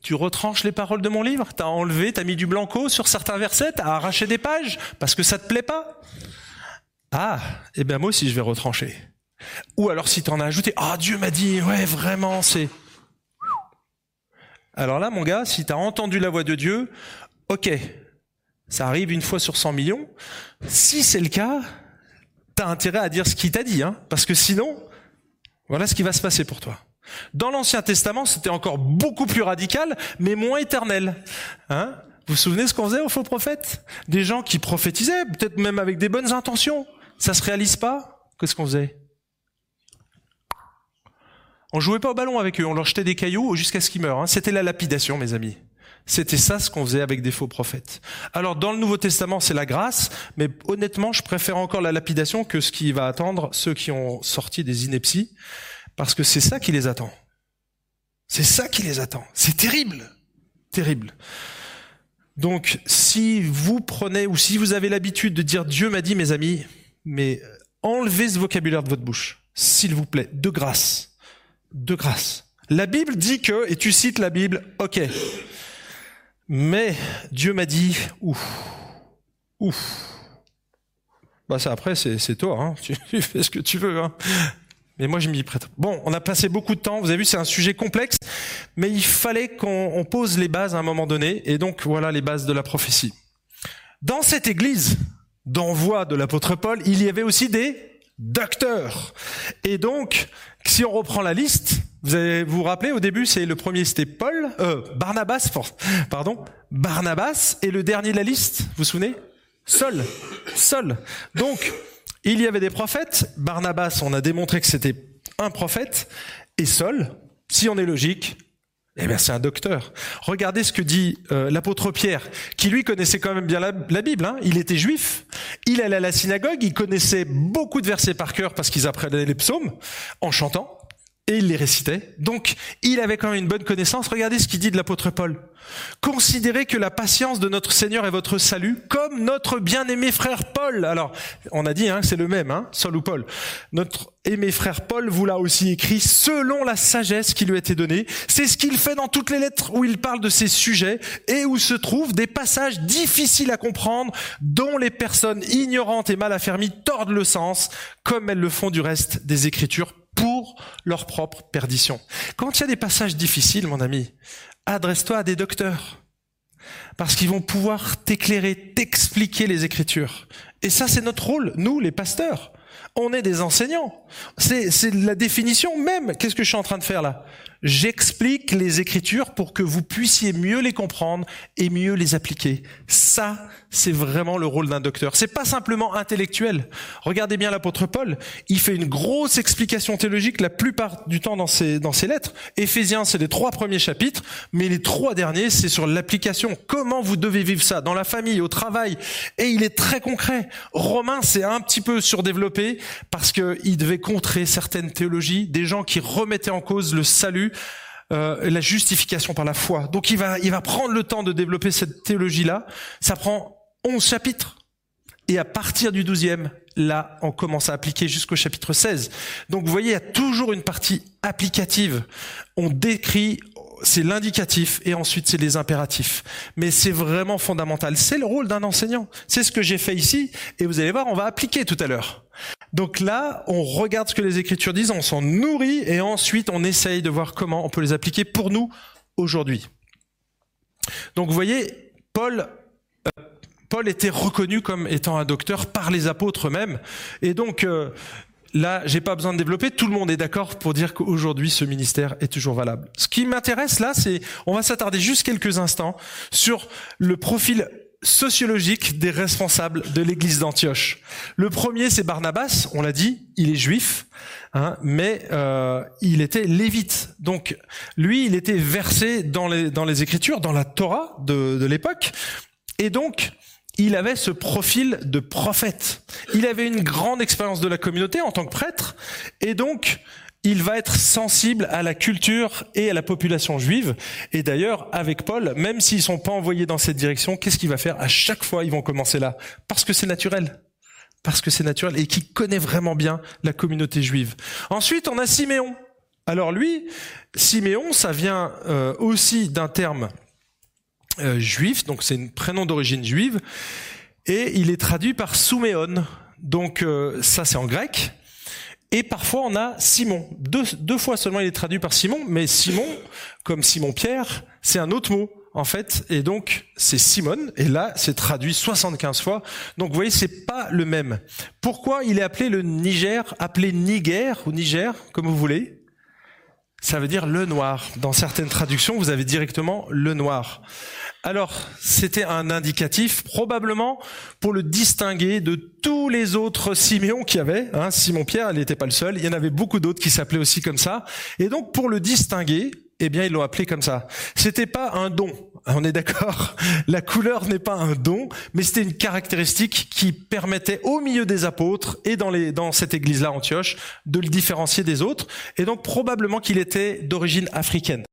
Tu retranches les paroles de mon livre? T'as enlevé, t'as mis du blanco sur certains versets, t'as arraché des pages parce que ça te plaît pas? Ah, eh bien moi aussi je vais retrancher. Ou alors si t'en as ajouté, ah Dieu m'a dit, ouais vraiment c'est... Alors là, mon gars, si tu as entendu la voix de Dieu, ok, ça arrive une fois sur 100 millions. Si c'est le cas, tu as intérêt à dire ce qu'il t'a dit, hein, parce que sinon, voilà ce qui va se passer pour toi. Dans l'Ancien Testament, c'était encore beaucoup plus radical, mais moins éternel. Hein vous vous souvenez ce qu'on faisait aux faux prophètes? Des gens qui prophétisaient, peut-être même avec des bonnes intentions. Ça se réalise pas? Qu'est-ce qu'on faisait? On jouait pas au ballon avec eux, on leur jetait des cailloux jusqu'à ce qu'ils meurent. Hein. C'était la lapidation, mes amis. C'était ça ce qu'on faisait avec des faux prophètes. Alors dans le Nouveau Testament, c'est la grâce, mais honnêtement, je préfère encore la lapidation que ce qui va attendre ceux qui ont sorti des inepties, parce que c'est ça qui les attend. C'est ça qui les attend. C'est terrible, terrible. Donc si vous prenez ou si vous avez l'habitude de dire Dieu m'a dit, mes amis, mais enlevez ce vocabulaire de votre bouche, s'il vous plaît, de grâce de grâce. La Bible dit que, et tu cites la Bible, ok. Mais Dieu m'a dit, ouf, ouf. Bah ça après c'est toi, hein. *laughs* tu, fais ce que tu veux. Hein. Mais moi je m'y prête. Bon, on a passé beaucoup de temps. Vous avez vu, c'est un sujet complexe, mais il fallait qu'on pose les bases à un moment donné. Et donc voilà les bases de la prophétie. Dans cette église d'envoi de l'apôtre Paul, il y avait aussi des docteurs. Et donc si on reprend la liste, vous avez, vous, rappelez au début, c'est le premier c'était Paul, euh, Barnabas, pardon, Barnabas, et le dernier de la liste, vous vous souvenez? Seul, seul. Donc, il y avait des prophètes. Barnabas, on a démontré que c'était un prophète, et seul, si on est logique, eh bien, c'est un docteur. Regardez ce que dit euh, l'apôtre Pierre, qui lui connaissait quand même bien la, Bible. Hein. Il était juif, il allait à la synagogue, il connaissait beaucoup de versets par cœur parce qu'ils apprenaient les psaumes en chantant et il les récitait. Donc, il avait quand même une bonne connaissance. Regardez ce qu'il dit de l'apôtre Paul. Considérez que la patience de notre Seigneur est votre salut, comme notre bien-aimé frère Paul. Alors, on a dit, hein, c'est le même, hein, Saul ou Paul. Notre aimé frère Paul vous l'a aussi écrit selon la sagesse qui lui a été donnée. C'est ce qu'il fait dans toutes les lettres où il parle de ces sujets et où se trouvent des passages difficiles à comprendre dont les personnes ignorantes et mal affermies tordent le sens, comme elles le font du reste des Écritures pour leur propre perdition. Quand il y a des passages difficiles, mon ami, adresse-toi à des docteurs. Parce qu'ils vont pouvoir t'éclairer, t'expliquer les Écritures. Et ça, c'est notre rôle, nous, les pasteurs. On est des enseignants. C'est, la définition même. Qu'est-ce que je suis en train de faire là? J'explique les Écritures pour que vous puissiez mieux les comprendre et mieux les appliquer. Ça, c'est vraiment le rôle d'un docteur. C'est pas simplement intellectuel. Regardez bien l'apôtre Paul. Il fait une grosse explication théologique la plupart du temps dans ses, dans ses lettres. Éphésiens, c'est les trois premiers chapitres, mais les trois derniers, c'est sur l'application. Comment vous devez vivre ça dans la famille, au travail? Et il est très concret. Romain, c'est un petit peu surdéveloppé parce qu'il devait contrer certaines théologies, des gens qui remettaient en cause le salut euh, la justification par la foi. Donc il va, il va prendre le temps de développer cette théologie-là. Ça prend 11 chapitres. Et à partir du 12e, là, on commence à appliquer jusqu'au chapitre 16. Donc vous voyez, il y a toujours une partie applicative. On décrit, c'est l'indicatif et ensuite c'est les impératifs. Mais c'est vraiment fondamental. C'est le rôle d'un enseignant. C'est ce que j'ai fait ici et vous allez voir, on va appliquer tout à l'heure. Donc là, on regarde ce que les Écritures disent, on s'en nourrit et ensuite on essaye de voir comment on peut les appliquer pour nous aujourd'hui. Donc vous voyez, Paul, euh, Paul était reconnu comme étant un docteur par les apôtres eux-mêmes. Et donc euh, là, j'ai pas besoin de développer, tout le monde est d'accord pour dire qu'aujourd'hui ce ministère est toujours valable. Ce qui m'intéresse là, c'est on va s'attarder juste quelques instants sur le profil sociologique des responsables de l'église d'Antioche. Le premier, c'est Barnabas, on l'a dit, il est juif, hein, mais euh, il était lévite. Donc lui, il était versé dans les, dans les Écritures, dans la Torah de, de l'époque, et donc il avait ce profil de prophète. Il avait une grande expérience de la communauté en tant que prêtre, et donc il va être sensible à la culture et à la population juive. Et d'ailleurs, avec Paul, même s'ils sont pas envoyés dans cette direction, qu'est-ce qu'il va faire? À chaque fois, ils vont commencer là. Parce que c'est naturel. Parce que c'est naturel. Et qui connaît vraiment bien la communauté juive. Ensuite, on a Siméon. Alors lui, Siméon, ça vient euh, aussi d'un terme euh, juif, donc c'est un prénom d'origine juive. Et il est traduit par Souméon. Donc euh, ça, c'est en grec. Et parfois on a Simon. Deux, fois seulement il est traduit par Simon, mais Simon, comme Simon-Pierre, c'est un autre mot en fait, et donc c'est Simone, et là c'est traduit 75 fois. Donc vous voyez, c'est pas le même. Pourquoi il est appelé le Niger, appelé Niger ou Niger, comme vous voulez? Ça veut dire le noir. Dans certaines traductions, vous avez directement le noir. Alors, c'était un indicatif, probablement pour le distinguer de tous les autres Siméons qu'il y avait. Hein, Simon-Pierre, il n'était pas le seul. Il y en avait beaucoup d'autres qui s'appelaient aussi comme ça. Et donc, pour le distinguer, eh bien, ils l'ont appelé comme ça. C'était pas un don. On est d'accord. *laughs* La couleur n'est pas un don, mais c'était une caractéristique qui permettait au milieu des apôtres et dans les, dans cette église-là, Antioche, de le différencier des autres. Et donc, probablement qu'il était d'origine africaine.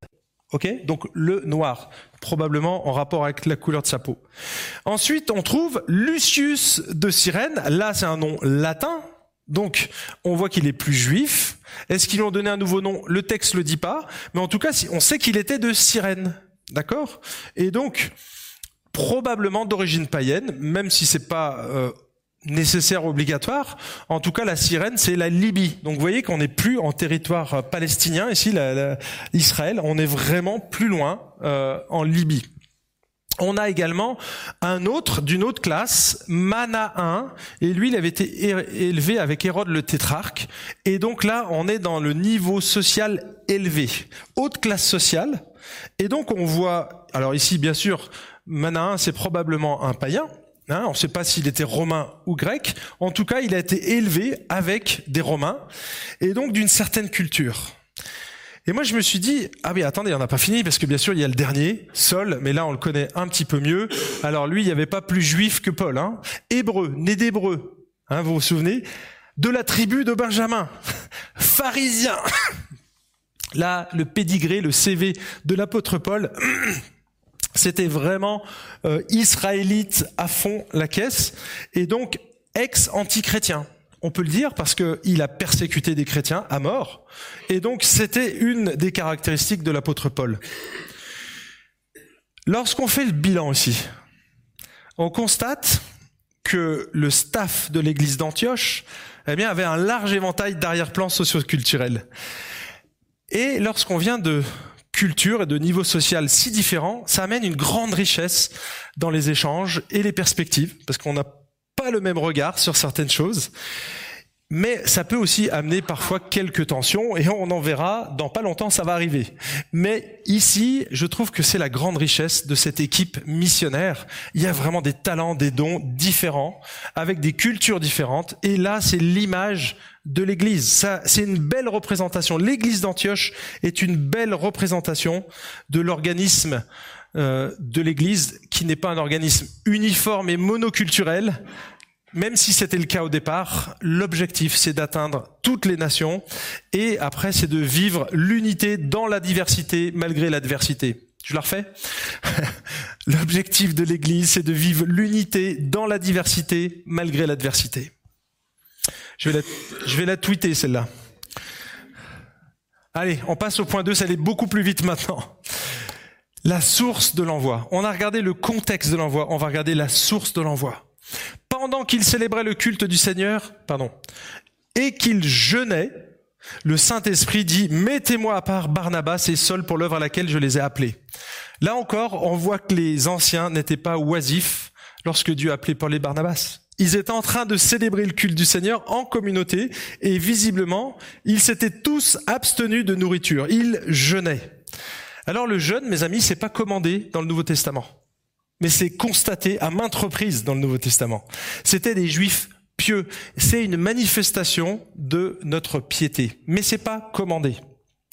Ok Donc le noir, probablement en rapport avec la couleur de sa peau. Ensuite, on trouve Lucius de Cyrène. Là, c'est un nom latin. Donc, on voit qu'il est plus juif. Est-ce qu'ils lui ont donné un nouveau nom? Le texte le dit pas, mais en tout cas, on sait qu'il était de Cyrène, d'accord? Et donc, probablement d'origine païenne, même si c'est pas euh, nécessaire, obligatoire. En tout cas, la sirène, c'est la Libye. Donc, vous voyez qu'on n'est plus en territoire euh, palestinien ici, la, Israël. On est vraiment plus loin euh, en Libye. On a également un autre d'une autre classe, Manahin, et lui, il avait été élevé avec Hérode le tétrarque. Et donc là, on est dans le niveau social élevé, haute classe sociale. Et donc on voit, alors ici, bien sûr, Manahin, c'est probablement un païen, Hein, on ne sait pas s'il était romain ou grec. En tout cas, il a été élevé avec des Romains et donc d'une certaine culture. Et moi, je me suis dit, ah oui, attendez, on n'a pas fini, parce que bien sûr, il y a le dernier, Saul, mais là, on le connaît un petit peu mieux. Alors lui, il n'y avait pas plus juif que Paul. Hein. Hébreu, né d'Hébreu, hein, vous vous souvenez? De la tribu de Benjamin, *laughs* pharisien. *laughs* Là, le pédigré, le CV de l'apôtre Paul, *clears throat* c'était vraiment euh, israélite à fond la caisse, et donc ex-anti-chrétien on peut le dire parce qu'il a persécuté des chrétiens à mort. Et donc c'était une des caractéristiques de l'apôtre Paul. Lorsqu'on fait le bilan ici, on constate que le staff de l'église d'Antioche eh bien, avait un large éventail d'arrière-plans socioculturels. Et lorsqu'on vient de culture et de niveau social si différents, ça amène une grande richesse dans les échanges et les perspectives, parce qu'on a pas le même regard sur certaines choses. Mais ça peut aussi amener parfois quelques tensions et on en verra dans pas longtemps, ça va arriver. Mais ici, je trouve que c'est la grande richesse de cette équipe missionnaire. Il y a vraiment des talents, des dons différents, avec des cultures différentes. Et là, c'est l'image de l'Église. Ça, c'est une belle représentation. L'Église d'Antioche est une belle représentation de l'organisme euh, de l'Église, qui n'est pas un organisme uniforme et monoculturel, même si c'était le cas au départ, l'objectif c'est d'atteindre toutes les nations et après c'est de vivre l'unité dans la diversité malgré l'adversité. Je la refais *laughs* L'objectif de l'Église c'est de vivre l'unité dans la diversité malgré l'adversité. Je vais la, je tweeter celle-là. Allez, on passe au point 2, ça allait beaucoup plus vite maintenant. La source de l'envoi. On a regardé le contexte de l'envoi, on va regarder la source de l'envoi. Pendant qu'il célébrait le culte du Seigneur, pardon, et qu'il jeûnait, le Saint-Esprit dit, mettez-moi à part Barnabas et Saul pour l'œuvre à laquelle je les ai appelés. Là encore, on voit que les anciens n'étaient pas oisifs lorsque Dieu appelait Paul et Barnabas. Ils étaient en train de célébrer le culte du Seigneur en communauté et visiblement, ils s'étaient tous abstenus de nourriture. Ils jeûnaient. Alors le jeûne, mes amis, c'est pas commandé dans le Nouveau Testament, mais c'est constaté à maintes reprises dans le Nouveau Testament. C'était des juifs pieux. C'est une manifestation de notre piété, mais c'est pas commandé.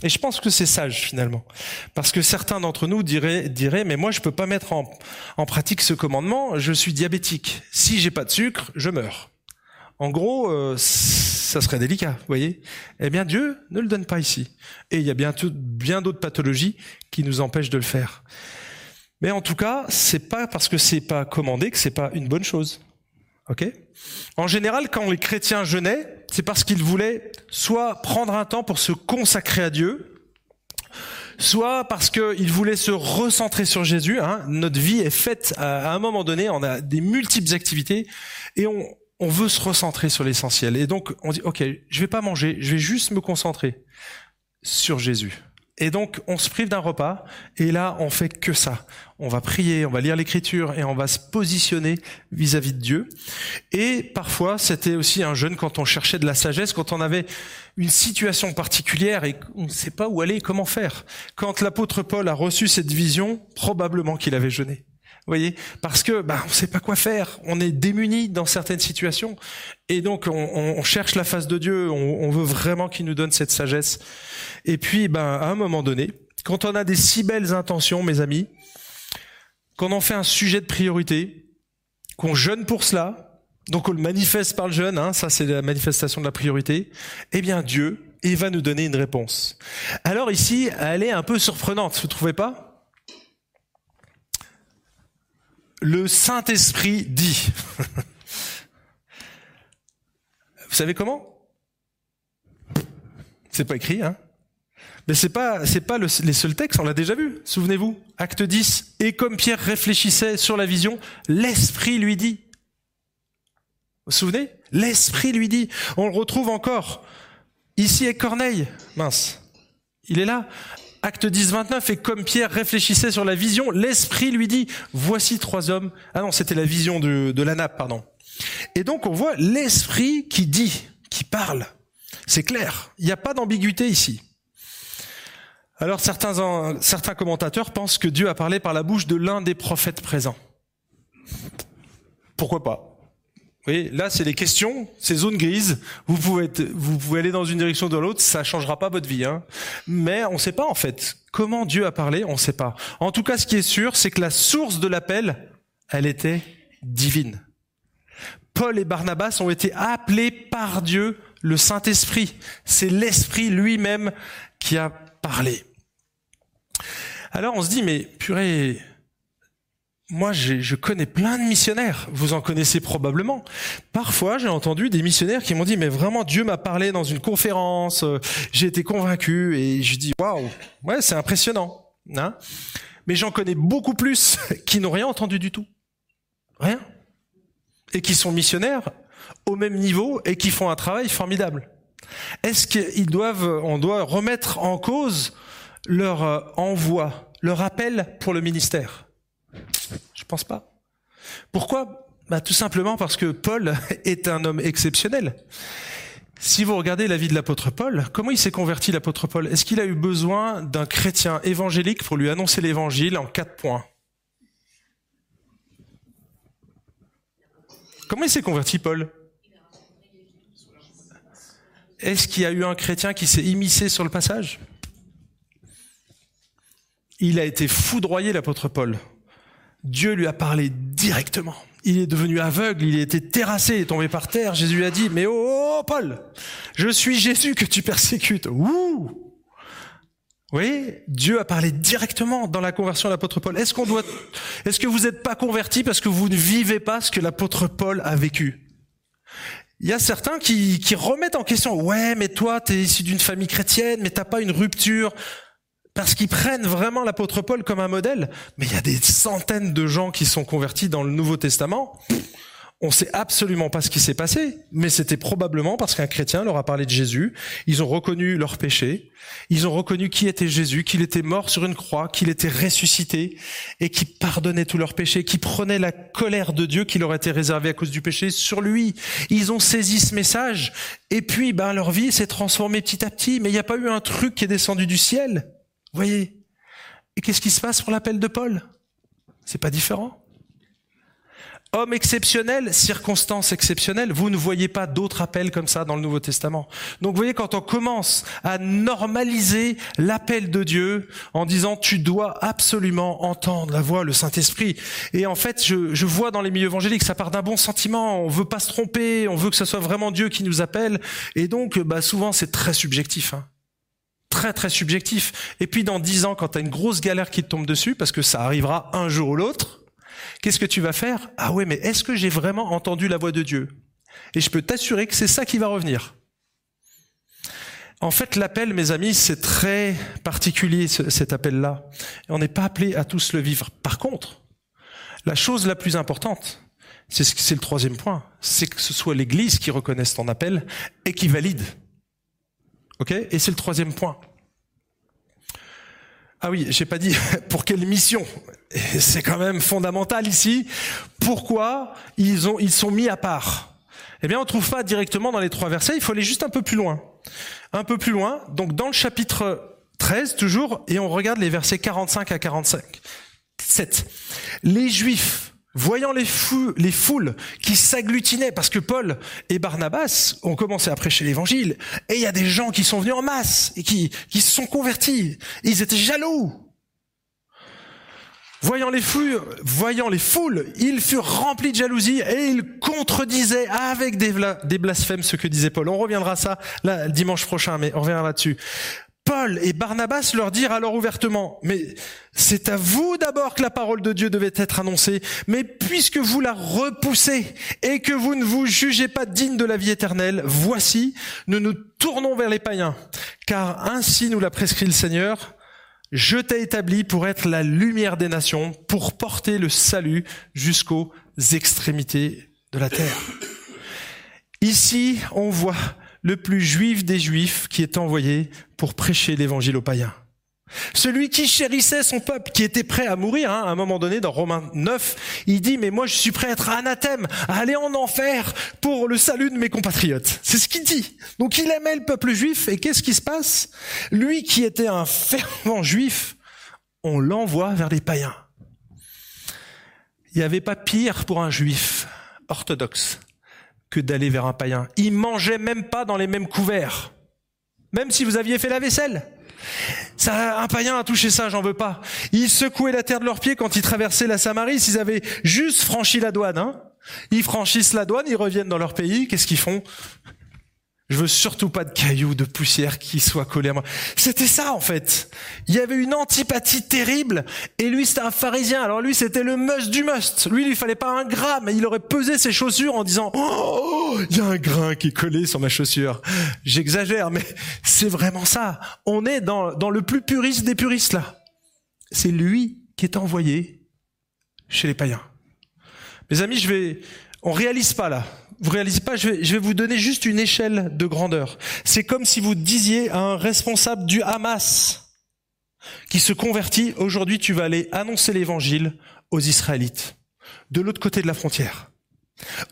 Et je pense que c'est sage finalement, parce que certains d'entre nous diraient, diraient, mais moi je peux pas mettre en, pratique ce commandement. Je suis diabétique. Si j'ai pas de sucre, je meurs. En gros, euh, ça serait délicat, vous voyez. Eh bien, Dieu ne le donne pas ici. Et il y a bien, bien d'autres pathologies qui nous empêchent de le faire. Mais en tout cas, c'est pas parce que c'est pas commandé que c'est pas une bonne chose. Ok? En général, quand les chrétiens jeûnaient, c'est parce qu'ils voulaient soit prendre un temps pour se consacrer à Dieu, soit parce qu'ils voulaient se recentrer sur Jésus. Hein. Notre vie est faite à un moment donné, on a des multiples activités et on, on veut se recentrer sur l'essentiel. Et donc, on dit, OK, je vais pas manger, je vais juste me concentrer sur Jésus. Et donc, on se prive d'un repas, et là, on fait que ça. On va prier, on va lire l'écriture, et on va se positionner vis-à-vis de Dieu. Et parfois, c'était aussi un jeûne quand on cherchait de la sagesse, quand on avait une situation particulière et on ne sait pas où aller, comment faire. Quand l'apôtre Paul a reçu cette vision, probablement qu'il avait jeûné voyez, parce que bah, on ne sait pas quoi faire, on est démuni dans certaines situations, et donc on, cherche la face de Dieu, on, veut vraiment qu'il nous donne cette sagesse. Et puis, bah, à un moment donné, quand on a des si belles intentions, mes amis, qu'on en fait un sujet de priorité, qu'on jeûne pour cela, donc on le manifeste par le jeûne, hein, ça c'est la manifestation de la priorité, eh bien Dieu, il va nous donner une réponse. Alors ici, elle est un peu surprenante, vous trouvez pas? Le Saint-Esprit dit. Vous savez comment? C'est pas écrit, hein Mais c'est pas, c'est pas les seuls textes, on l'a déjà vu. Souvenez-vous, acte 10. Et comme Pierre réfléchissait sur la vision, l'Esprit lui dit. Vous vous souvenez? L'Esprit lui dit. On le retrouve encore. Ici est Corneille. Mince. Il est là. Acte 10, 29, et comme Pierre réfléchissait sur la vision, l'Esprit lui dit, voici trois hommes. Ah non, c'était la vision de, de la nappe, pardon. Et donc on voit l'Esprit qui dit, qui parle. C'est clair, il n'y a pas d'ambiguïté ici. Alors certains, certains commentateurs pensent que Dieu a parlé par la bouche de l'un des prophètes présents. Pourquoi pas? Voyez, là, c'est les questions, c'est zone grise. Vous pouvez, vous pouvez aller dans une direction ou dans l'autre, ça changera pas votre vie. Hein. Mais on ne sait pas en fait comment Dieu a parlé, on ne sait pas. En tout cas, ce qui est sûr, c'est que la source de l'appel, elle était divine. Paul et Barnabas ont été appelés par Dieu, le Saint-Esprit. C'est l'Esprit lui-même qui a parlé. Alors on se dit, mais purée, moi, je connais plein de missionnaires. Vous en connaissez probablement. Parfois, j'ai entendu des missionnaires qui m'ont dit, mais vraiment, Dieu m'a parlé dans une conférence. Euh, j'ai été convaincu et je dis, waouh, ouais, c'est impressionnant. Hein mais j'en connais beaucoup plus *laughs* qui n'ont rien entendu du tout. Rien. Et qui sont missionnaires au même niveau et qui font un travail formidable. Est-ce qu'ils doivent, on doit remettre en cause leur euh, envoi, leur appel pour le ministère? Je pense pas. Pourquoi? Bah, Tout simplement parce que Paul *laughs* est un homme exceptionnel. Si vous regardez la vie de l'apôtre Paul, comment il s'est converti l'apôtre Paul? Est-ce qu'il a eu besoin d'un chrétien évangélique pour lui annoncer l'évangile en quatre points? Comment il s'est converti Paul? Est-ce qu'il y a eu un chrétien qui s'est immiscé sur le passage? Il a été foudroyé l'apôtre Paul. Dieu lui a parlé directement. Il est devenu aveugle, il était terrassé, il tombé par terre. Jésus lui a dit, mais oh, oh, oh Paul, je suis Jésus que tu persécutes. Ouh oui, Dieu a parlé directement dans la conversion de l'apôtre Paul. Est-ce qu'on doit, est-ce que vous n'êtes pas converti parce que vous ne vivez pas ce que l'apôtre Paul a vécu? Il y a certains qui, qui remettent en question, ouais, mais toi, tu es issu d'une famille chrétienne, mais t'as pas une rupture parce qu'ils prennent vraiment l'apôtre Paul comme un modèle. Mais il y a des centaines de gens qui sont convertis dans le Nouveau Testament. On sait absolument pas ce qui s'est passé, mais c'était probablement parce qu'un chrétien leur a parlé de Jésus. Ils ont reconnu leur péché. Ils ont reconnu qui était Jésus, qu'il était mort sur une croix, qu'il était ressuscité et qui pardonnait tous leurs péchés, qui prenait la colère de Dieu qui leur était réservée à cause du péché sur lui. Ils ont saisi ce message et puis, ben, leur vie s'est transformée petit à petit, mais il n'y a pas eu un truc qui est descendu du ciel voyez Et qu'est-ce qui se passe pour l'appel de Paul? C'est pas différent. Homme exceptionnel, circonstance exceptionnelle. Vous ne voyez pas d'autres appels comme ça dans le Nouveau Testament. Donc vous voyez, quand on commence à normaliser l'appel de Dieu en disant tu dois absolument entendre la voix, le Saint-Esprit. Et en fait, je, je vois dans les milieux évangéliques, ça part d'un bon sentiment. On veut pas se tromper, on veut que ce soit vraiment Dieu qui nous appelle. Et donc, bah, souvent, c'est très subjectif. Hein très très subjectif. Et puis dans dix ans, quand tu as une grosse galère qui te tombe dessus, parce que ça arrivera un jour ou l'autre, qu'est-ce que tu vas faire? Ah ouais, mais est-ce que j'ai vraiment entendu la voix de Dieu? Et je peux t'assurer que c'est ça qui va revenir. En fait, l'appel, mes amis, c'est très particulier, cet appel-là. On n'est pas appelé à tous le vivre. Par contre, la chose la plus importante, c'est le troisième point, c'est que ce soit l'Église qui reconnaisse ton appel et qui valide. Ok Et c'est le troisième point. Ah oui, j'ai pas dit *laughs* pour quelle mission. C'est quand même fondamental ici. Pourquoi ils ont ils sont mis à part Eh bien, on trouve pas directement dans les trois versets. Il faut aller juste un peu plus loin. Un peu plus loin. Donc dans le chapitre 13 toujours, et on regarde les versets 45 à 45. 7. Les Juifs Voyant les, les foules qui s'agglutinaient, parce que Paul et Barnabas ont commencé à prêcher l'évangile, et il y a des gens qui sont venus en masse et qui, se sont convertis. ils étaient jaloux. Voyant les, foules, ils furent remplis de jalousie et ils contredisaient avec des, des blasphèmes ce que disait Paul. On reviendra à ça là, dimanche prochain, mais on reviendra là-dessus. Et Barnabas leur dirent alors ouvertement, mais c'est à vous d'abord que la parole de Dieu devait être annoncée, mais puisque vous la repoussez et que vous ne vous jugez pas digne de la vie éternelle, voici, nous nous tournons vers les païens, car ainsi nous l'a prescrit le Seigneur, je t'ai établi pour être la lumière des nations, pour porter le salut jusqu'aux extrémités de la terre. Ici, on voit le plus juif des juifs qui est envoyé pour prêcher l'évangile aux païens. Celui qui chérissait son peuple, qui était prêt à mourir, hein, à un moment donné, dans Romains 9, il dit, mais moi je suis prêt à être anathème, à aller en enfer pour le salut de mes compatriotes. C'est ce qu'il dit. Donc il aimait le peuple juif, et qu'est-ce qui se passe? Lui qui était un fervent juif, on l'envoie vers les païens. Il n'y avait pas pire pour un juif orthodoxe que d'aller vers un païen. Ils mangeaient même pas dans les mêmes couverts. Même si vous aviez fait la vaisselle. Ça, un païen a touché ça, j'en veux pas. Ils secouaient la terre de leurs pieds quand ils traversaient la Samarie, s'ils avaient juste franchi la douane. Hein. Ils franchissent la douane, ils reviennent dans leur pays, qu'est-ce qu'ils font? Je veux surtout pas de cailloux, de poussière qui soient collés à moi. C'était ça, en fait. Il y avait une antipathie terrible. Et lui, c'était un pharisien. Alors lui, c'était le must du must. Lui, il lui fallait pas un gramme. Il aurait pesé ses chaussures en disant, oh, il y a un grain qui est collé sur ma chaussure. J'exagère, mais c'est vraiment ça. On est dans, dans le plus puriste des puristes, là. C'est lui qui est envoyé chez les païens. Mes amis, je vais, on réalise pas là vous réalisez pas, je vais, je vais vous donner juste une échelle de grandeur. C'est comme si vous disiez à un responsable du Hamas qui se convertit, aujourd'hui tu vas aller annoncer l'évangile aux Israélites, de l'autre côté de la frontière.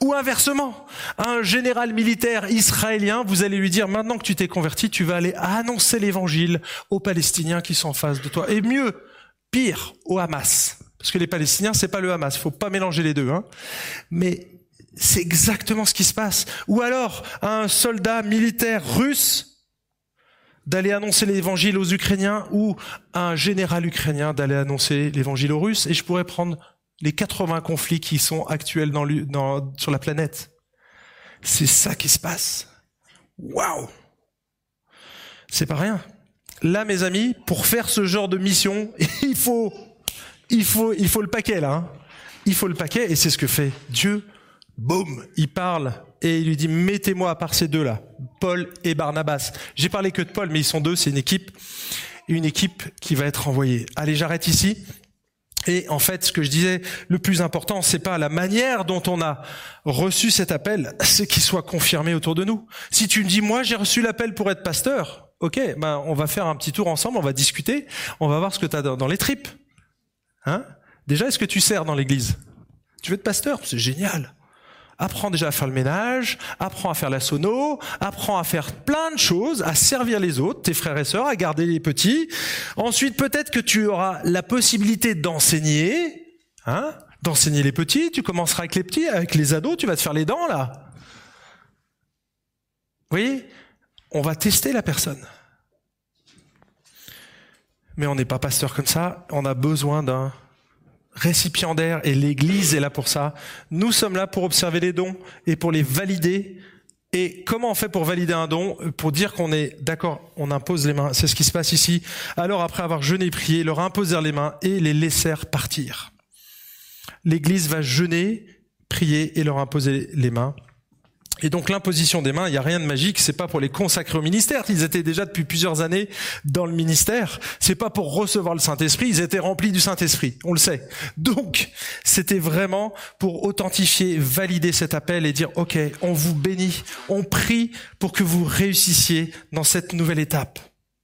Ou inversement, un général militaire israélien, vous allez lui dire, maintenant que tu t'es converti, tu vas aller annoncer l'évangile aux Palestiniens qui sont en face de toi. Et mieux, pire, au Hamas. Parce que les Palestiniens, c'est pas le Hamas. Faut pas mélanger les deux, hein. Mais c'est exactement ce qui se passe. Ou alors, un soldat militaire russe d'aller annoncer l'évangile aux Ukrainiens ou un général ukrainien d'aller annoncer l'évangile aux Russes. Et je pourrais prendre les 80 conflits qui sont actuels sur la planète. C'est ça qui se passe. Waouh C'est pas rien. Là, mes amis, pour faire ce genre de mission, *laughs* il faut le paquet là. Hein. Il faut le paquet et c'est ce que fait Dieu boum, il parle et il lui dit mettez-moi à part ces deux-là, Paul et Barnabas. J'ai parlé que de Paul, mais ils sont deux, c'est une équipe, une équipe qui va être envoyée. Allez, j'arrête ici. Et en fait, ce que je disais, le plus important, c'est pas la manière dont on a reçu cet appel, c'est qu'il soit confirmé autour de nous. Si tu me dis, moi, j'ai reçu l'appel pour être pasteur, ok, ben, on va faire un petit tour ensemble, on va discuter, on va voir ce que tu as dans les tripes. Hein? Déjà, est-ce que tu sers dans l'église? Tu veux être pasteur? C'est génial apprends déjà à faire le ménage, apprends à faire la sono, apprends à faire plein de choses, à servir les autres, tes frères et sœurs, à garder les petits. Ensuite, peut-être que tu auras la possibilité d'enseigner, hein, d'enseigner les petits. Tu commenceras avec les petits, avec les ados, tu vas te faire les dents là. Vous voyez, on va tester la personne. Mais on n'est pas pasteur comme ça. On a besoin d'un récipiendaire et l'Église est là pour ça. Nous sommes là pour observer les dons et pour les valider. Et comment on fait pour valider un don Pour dire qu'on est d'accord, on impose les mains. C'est ce qui se passe ici. Alors après avoir jeûné et prié, leur imposèrent les mains et les laissèrent partir. L'Église va jeûner, prier et leur imposer les mains. Et donc l'imposition des mains, il n'y a rien de magique, c'est pas pour les consacrer au ministère, ils étaient déjà depuis plusieurs années dans le ministère, c'est pas pour recevoir le Saint-Esprit, ils étaient remplis du Saint-Esprit, on le sait. Donc, c'était vraiment pour authentifier, valider cet appel et dire OK, on vous bénit, on prie pour que vous réussissiez dans cette nouvelle étape.